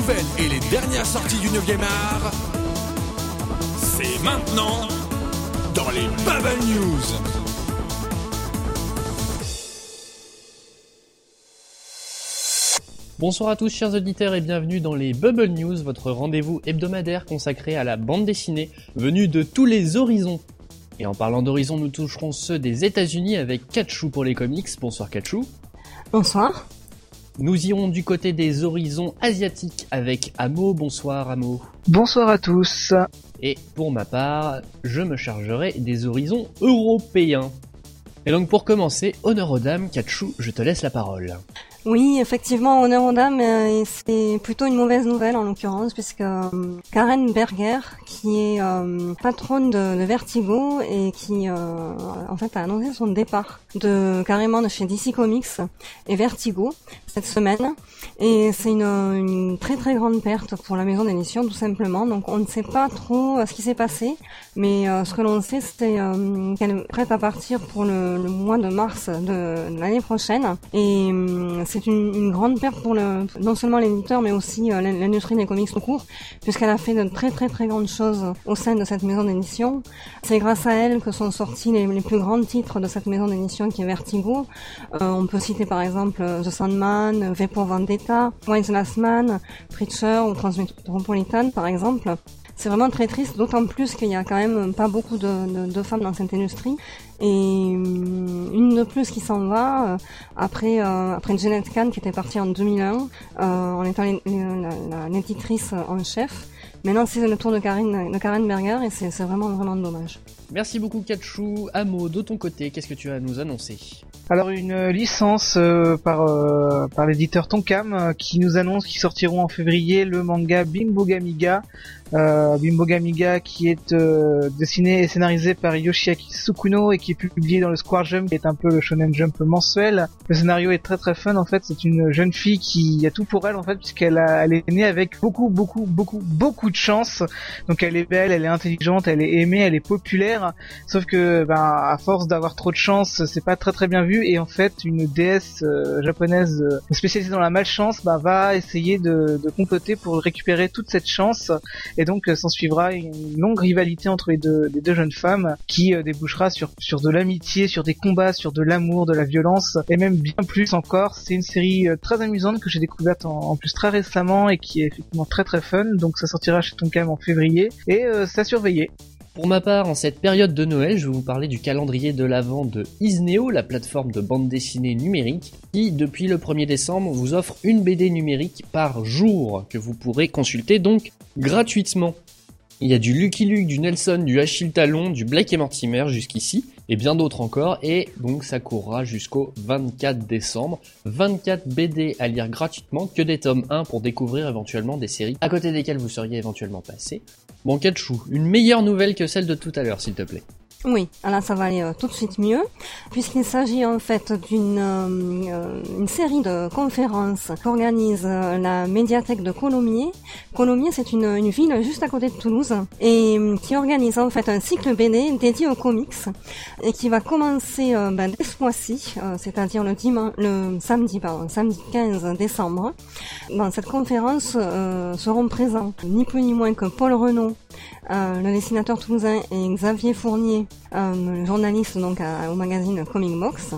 nouvelles et les dernières sorties du 9e art, c'est maintenant dans les Bubble News. Bonsoir à tous chers auditeurs et bienvenue dans les Bubble News, votre rendez-vous hebdomadaire consacré à la bande dessinée venue de tous les horizons. Et en parlant d'horizons, nous toucherons ceux des États-Unis avec Kachou pour les comics. Bonsoir Kachou. Bonsoir. Nous irons du côté des horizons asiatiques avec Amo. Bonsoir Amo. Bonsoir à tous. Et pour ma part, je me chargerai des horizons européens. Et donc pour commencer, honneur aux dames, Kachou, je te laisse la parole. Oui, effectivement, honneur aux dames, euh, et c'est plutôt une mauvaise nouvelle en l'occurrence, puisque euh, Karen Berger, qui est euh, patronne de, de, Vertigo et qui en fait a annoncé son départ de carrément de chez DC Comics et Vertigo cette semaine, et c'est une, une, très très grande perte pour la maison d'édition tout simplement. Donc on ne sait pas trop ce qui s'est passé, mais ce que l'on sait c'est qu'elle est prête à partir pour le, mois de mars de, l'année prochaine, et c'est une, grande perte pour le, non seulement l'éditeur, mais aussi euh, l'industrie des comics tout court, puisqu'elle a fait de très très très grandes choses au sein de cette maison d'édition. C'est grâce à elle que sont sortis les, les, plus grands titres de cette maison d'édition qui est Vertigo. Euh, on peut citer par exemple euh, The Sandman, V pour Vendetta, Wayne's Last Man, Preacher ou Transmetropolitan par exemple. C'est vraiment très triste, d'autant plus qu'il y a quand même pas beaucoup de, femmes dans cette industrie. Et hum, une de plus qui s'en va, euh, après, euh, après Janet Kahn qui était partie en 2001, euh, en étant l'éditrice en chef. Maintenant, c'est le tour de Karen, de Karen Berger et c'est vraiment, vraiment dommage. Merci beaucoup, Kachou. Amo, de ton côté, qu'est-ce que tu as nous annoncer? Alors une licence euh, par euh, par l'éditeur Tonkam euh, qui nous annonce qu'ils sortiront en février le manga Bimbo Gamiga. Bimbo Gamiga qui est dessiné et scénarisé par Yoshiaki Tsukuno et qui est publié dans le Square Jump qui est un peu le shonen jump mensuel. Le scénario est très très fun en fait, c'est une jeune fille qui a tout pour elle en fait puisqu'elle elle est née avec beaucoup beaucoup beaucoup beaucoup de chance. Donc elle est belle, elle est intelligente, elle est aimée, elle est populaire. Sauf que ben à force d'avoir trop de chance, c'est pas très très bien vu. Et en fait une déesse euh, japonaise euh, spécialisée dans la malchance bah, va essayer de, de, comploter pour récupérer toute cette chance. Et donc euh, s'en suivra une longue rivalité entre les deux, les deux jeunes femmes qui débouchera sur, de l'amitié, sur des combats, sur de l'amour, de la violence. Et même bien plus encore. C'est une série très amusante que j'ai découverte en, plus très récemment et qui est effectivement très très fun. Donc ça sortira chez Tonkam en février. Et ça surveiller. Pour ma part, en cette période de Noël, je vais vous parler du calendrier de l'Avent de Isneo, la plateforme de bande dessinée numérique, qui, depuis le 1er décembre, vous offre une BD numérique par jour, que vous pourrez consulter donc gratuitement. Il y a du Lucky Luke, du Nelson, du Achille Talon, du Blake et Mortimer jusqu'ici, et bien d'autres encore, et donc ça courra jusqu'au 24 décembre. 24 BD à lire gratuitement, que des tomes 1 pour découvrir éventuellement des séries à côté desquelles vous seriez éventuellement passé. Bon, Kachou, une meilleure nouvelle que celle de tout à l'heure, s'il te plaît. Oui, alors ça va aller euh, tout de suite mieux, puisqu'il s'agit en fait d'une euh, une série de conférences qu'organise euh, la médiathèque de Colomiers. Colomiers, c'est une, ville juste à côté de Toulouse, et qui organise en fait un cycle BD dédié aux comics, et qui va commencer ben, dès ce mois-ci, c'est-à-dire le, le samedi, pardon, samedi 15 décembre. Dans cette conférence seront présents ni plus ni moins que Paul Renault, le dessinateur toulousain, et Xavier Fournier, un journaliste donc au magazine Comic Box.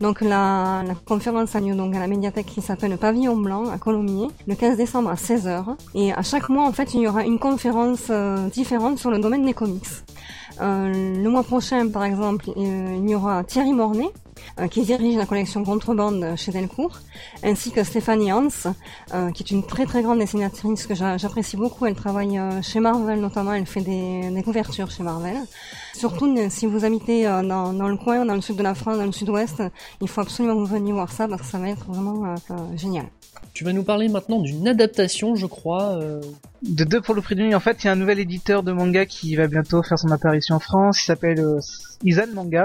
Donc la, conférence a lieu à la médiathèque qui s'appelle Pavillon Blanc à Colomiers le 15 décembre à 16h. Et à chaque mois en fait il y aura une conférence euh, différente sur le domaine des comics. Euh, le mois prochain par exemple euh, il y aura Thierry Mornay euh, qui dirige la collection Contrebande chez Delcourt, ainsi que Stéphanie Hans, euh, qui est une très très grande dessinatrice que j'apprécie beaucoup. Elle travaille euh, chez Marvel notamment, elle fait des, couvertures chez Marvel. Surtout si vous habitez dans, dans, le coin, dans le sud de la France, dans le sud-ouest, il faut absolument venir voir ça parce que ça va être vraiment génial. Tu vas nous parler maintenant d'une adaptation, je crois. De deux pour le prix d'une. En fait, il y a un nouvel éditeur de manga qui va bientôt faire son apparition en France. Il s'appelle euh, Izan Manga.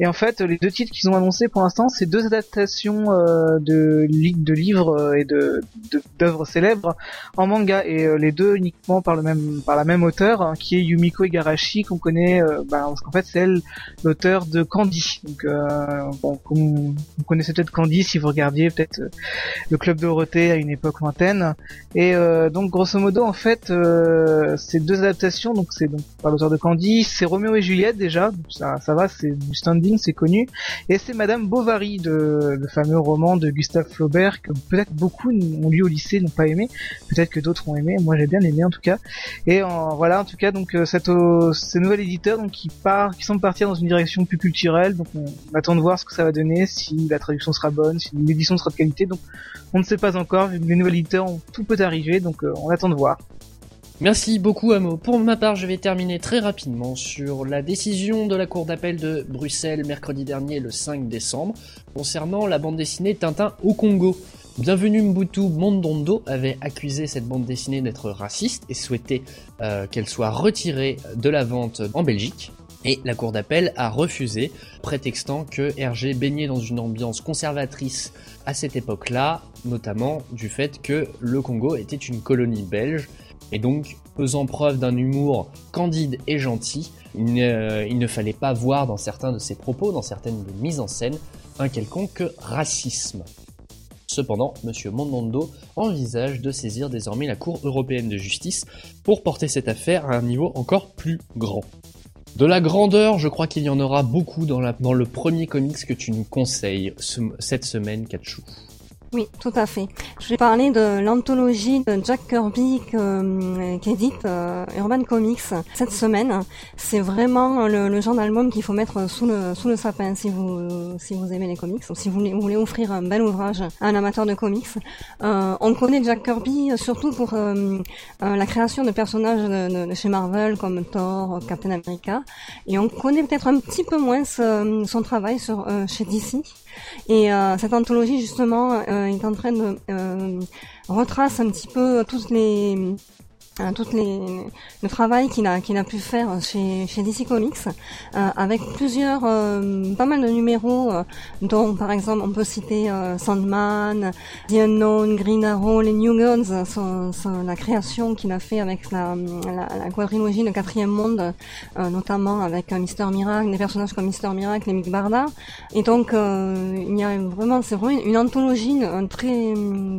Et en fait, les deux titres qu'ils ont annoncés pour l'instant, c'est deux adaptations euh, de, livres euh, et de d'œuvres célèbres en manga. Et euh, les deux uniquement par le même par la même auteur, hein, qui est Yumiko Igarashi, qu'on connaît, bah, parce qu'en fait, c'est l'auteur de Candy. Donc, bon, vous connaissez peut-être Candy si vous regardiez peut-être le club Dorothée à une époque lointaine. Et donc, grosso modo, fait, euh, ces deux adaptations, donc c'est donc par l'auteur de Candy, c'est Roméo et Juliette déjà, ça, ça va, c'est du standing, c'est connu, et c'est Madame Bovary, de, le fameux roman de Gustave Flaubert que peut-être beaucoup ont lu au lycée, n'ont pas aimé, peut-être que d'autres ont aimé, moi j'ai bien aimé en tout cas. Et en, voilà, en tout cas, donc euh, cette, ces nouvel éditeur donc qui part, qui semble partir dans une direction plus culturelle, donc on, attend de voir ce que ça va donner, si la traduction sera bonne, si l'édition sera de qualité, donc on ne sait pas encore, les nouveaux éditeurs, tout peut arriver, donc euh, on attend de voir. Merci beaucoup Amo. Pour ma part, je vais terminer très rapidement sur la décision de la Cour d'appel de Bruxelles mercredi dernier, le 5 décembre, concernant la bande dessinée Tintin au Congo. Bienvenue Mbutu Mondondo avait accusé cette bande dessinée d'être raciste et souhaitait euh, qu'elle soit retirée de la vente en Belgique. Et la cour d'appel a refusé, prétextant que Hergé baignait dans une ambiance conservatrice à cette époque-là, notamment du fait que le Congo était une colonie belge et donc, faisant preuve d'un humour candide et gentil, il ne, fallait pas voir dans certains de ses propos, dans certaines mises en scène, un quelconque racisme. Cependant, M. Mondondo envisage de saisir désormais la Cour européenne de justice pour porter cette affaire à un niveau encore plus grand. De la grandeur, je crois qu'il y en aura beaucoup dans, le premier comics que tu nous conseilles cette semaine, Kachou. Oui, tout à fait. Je vais parler de l'anthologie de Jack Kirby euh, qu'édite euh, Urban Comics cette semaine. C'est vraiment le, genre d'album qu'il faut mettre sous le sous le sapin si vous si vous aimez les comics ou si vous voulez, offrir un bel ouvrage à un amateur de comics. Euh, on connaît Jack Kirby surtout pour la création de personnages de, chez Marvel comme Thor, Captain America, et on connaît peut-être un petit peu moins son travail sur chez DC. Et euh, cette anthologie justement euh, est en train de euh, retrace un petit peu toutes les Hein, toutes les, le travail qu'il a qu'il a pu faire chez, chez DC Comics euh, avec plusieurs euh, pas mal de numéros euh, dont par exemple on peut citer Sandman, The Unknown, Green Arrow, les New Guns, la création qu'il a fait avec la, la, la quadrilogie de quatrième monde, notamment avec Mister Miracle, des personnages comme Mister Miracle et Mick Barda. Et donc il y a vraiment c'est vraiment une, anthologie, un très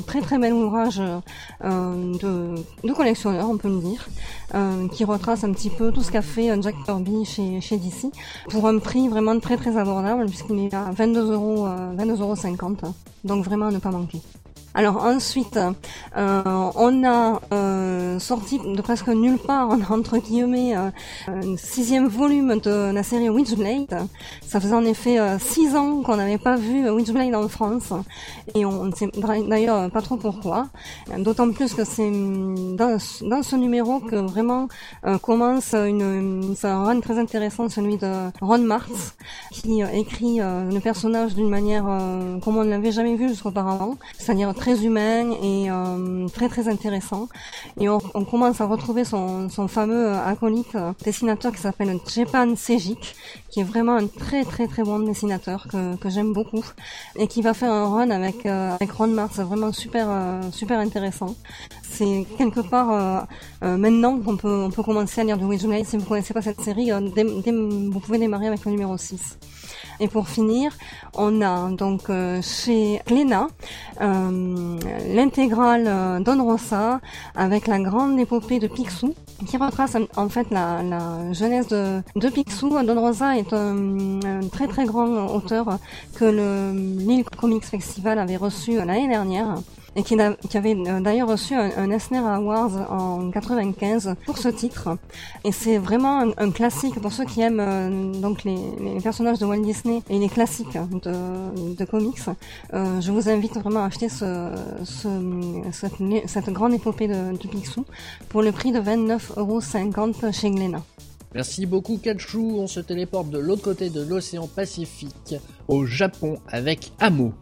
très très bel ouvrage de, de on peut le dire, euh, qui retrace un petit peu tout ce qu'a fait euh, Jack Kirby chez, chez DC, pour un prix vraiment très très abordable, puisqu'il est à 22 euros, 22 euros 50, donc vraiment à ne pas manquer. Alors ensuite, euh, on a euh, sorti de presque nulle part, entre guillemets, euh, un sixième volume de la série Witchblade. Ça faisait en effet six ans qu'on n'avait pas vu Witchblade en France, et on ne sait d'ailleurs pas trop pourquoi. D'autant plus que c'est dans, dans, ce numéro que vraiment commence une, un run très intéressant, celui de Ron Martz, qui écrit le personnage d'une manière comme on ne l'avait jamais vu jusqu'auparavant, c'est-à-dire très humain et euh, très très intéressant. Et on, commence à retrouver son, son fameux euh, acolyte euh, dessinateur qui s'appelle Jepan Sejic, qui est vraiment un très très très bon dessinateur que, que j'aime beaucoup et qui va faire un run avec avec Ron Mars, vraiment super super intéressant. C'est quelque part maintenant qu'on peut on peut commencer à lire du Witchblade. Si vous connaissez pas cette série, vous pouvez démarrer avec le numéro 6. Et pour finir, on a donc euh, chez Glénat euh, l'intégrale euh, Don Rosa avec la grande épopée de Picsou qui retrace en fait la, jeunesse de, de Picsou. Don Rosa est un, très très grand auteur que le Lille Comics Festival avait reçu l'année dernière et qui, avait euh, d'ailleurs reçu un, un, Eisner Awards en 95 pour ce titre. Et c'est vraiment un, classique pour ceux qui aiment euh, donc les, personnages de Walt Disney et les classiques de, de comics. Euh, je vous invite vraiment à acheter ce, ce cette, grande épopée de, de Picsou pour le prix de 29,50€ chez Glénat. Merci beaucoup Kachu, on se téléporte de l'autre côté de l'océan Pacifique, au Japon, avec Amo.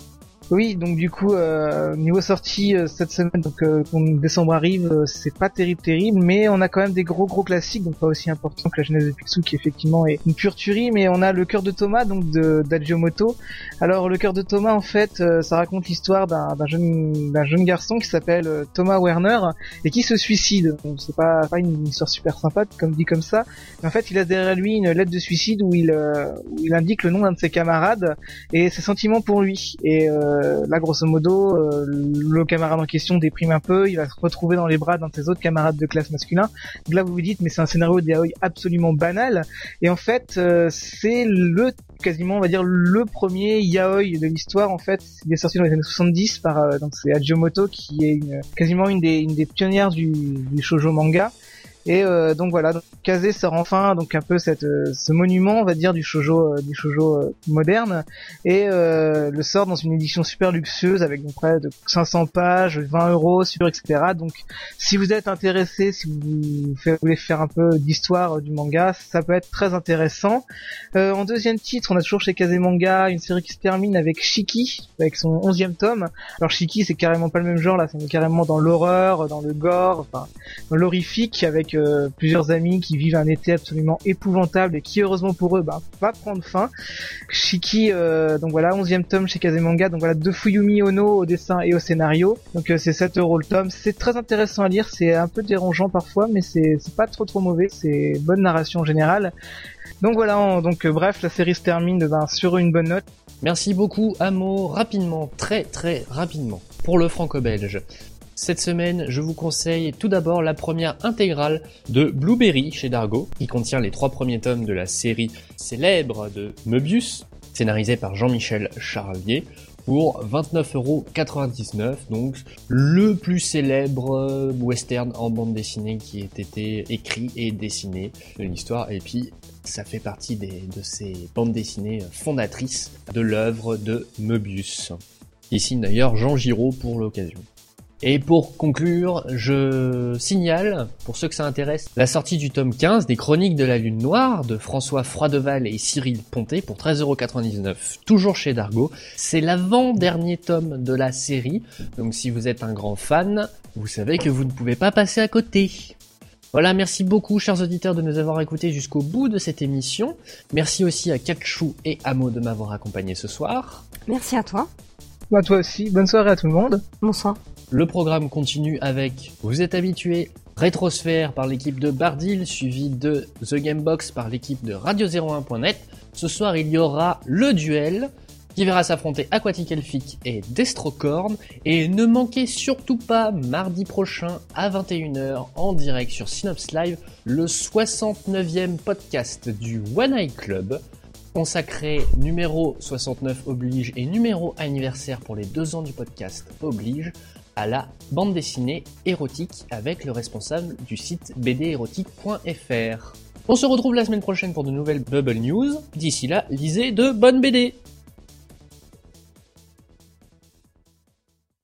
Oui, donc du coup, euh, niveau sortie euh, cette semaine, donc euh, décembre arrive, euh, c'est pas terrible, terrible, mais on a quand même des gros gros classiques, donc pas aussi important que la Genèse de Picsou, qui effectivement est une pure tuerie, mais on a le cœur de Thomas, donc de d'Agiomoto. Alors le cœur de Thomas, en fait, euh, ça raconte l'histoire d'un jeune d'un jeune garçon qui s'appelle euh, Thomas Werner et qui se suicide. Donc c'est pas pas une histoire super sympa, comme dit comme ça, mais en fait il a derrière lui une lettre de suicide où il où il indique le nom d'un de ses camarades et ses sentiments pour lui. Et euh, là, grosso modo, euh, le camarade en question déprime un peu, il va se retrouver dans les bras d'un de ses autres camarades de classe masculin. Donc là, vous vous dites, mais c'est un scénario de yaoi absolument banal. Et en fait, euh, c'est le quasiment, on va dire, le premier yaoi de l'histoire. En fait, il est sorti dans les années 70 par euh, donc c'est Ajiomoto qui est quasiment une des, une des pionnières du, du shoujo manga. Et euh, donc voilà, donc Kaze sort enfin donc un peu cette euh, ce monument on va dire du shojo euh, du shojo euh, moderne et euh, le sort dans une édition super luxueuse avec donc près de 500 pages, 20 euros sur etc. Donc si vous êtes intéressé, si vous voulez faire un peu d'histoire du manga, ça peut être très intéressant. Euh, en deuxième titre, on a toujours chez Kaze Manga une série qui se termine avec Shiki avec son 11e tome. Alors Shiki c'est carrément pas le même genre là, c'est carrément dans l'horreur, dans le gore, enfin dans l'horrifique avec euh, plusieurs amis qui vivent un été absolument épouvantable et qui heureusement pour eux bah, va prendre fin. Shiki, euh, donc voilà, 11e tome chez Kazemanga, donc voilà, de Fuyumi Ono au dessin et au scénario. Donc euh, c'est 7 euros le tome, c'est très intéressant à lire, c'est un peu dérangeant parfois, mais c'est pas trop trop mauvais, c'est bonne narration en général. Donc voilà, donc bref, la série se termine ben, sur une bonne note. Merci beaucoup, Amo. Rapidement, très très rapidement, pour le franco-belge. Cette semaine, je vous conseille tout d'abord la première intégrale de Blueberry chez Dargo, qui contient les trois premiers tomes de la série célèbre de Möbius, scénarisé par Jean-Michel Charlier, pour 29,99€, donc le plus célèbre euh, western en bande dessinée qui ait été écrit et dessiné de l'histoire, et puis ça fait partie de ces bandes dessinées fondatrices de l'œuvre de Möbius. Ici d'ailleurs Jean Giraud pour l'occasion. Et pour conclure, je signale, pour ceux que ça intéresse, la sortie du tome 15 des Chroniques de la Lune Noire de François Froideval et Cyril Ponté pour 13,99€, toujours chez Dargo. C'est l'avant-dernier tome de la série, donc si vous êtes un grand fan, vous savez que vous ne pouvez pas passer à côté. Voilà, merci beaucoup chers auditeurs de nous avoir écoutés jusqu'au bout de cette émission. Merci aussi à Kakshu et Amo de m'avoir accompagné ce soir. Merci à toi. Bah toi aussi, bonne soirée à tout le monde. Bonsoir. Le programme continue avec, vous êtes habitués, Rétrosphère par l'équipe de Bardil, suivi de The Gamebox par l'équipe de Radio01.net. Ce soir, il y aura le duel qui verra s'affronter Aquatic Elfic et Destrocorn. Et ne manquez surtout pas mardi prochain à 21h en direct sur Synops Live le 69e podcast du One Eye Club consacré numéro 69 oblige et numéro anniversaire pour les deux ans du podcast oblige à la bande dessinée érotique avec le responsable du site bdérotique.fr. On se retrouve la semaine prochaine pour de nouvelles Bubble News. D'ici là, lisez de bonnes BD.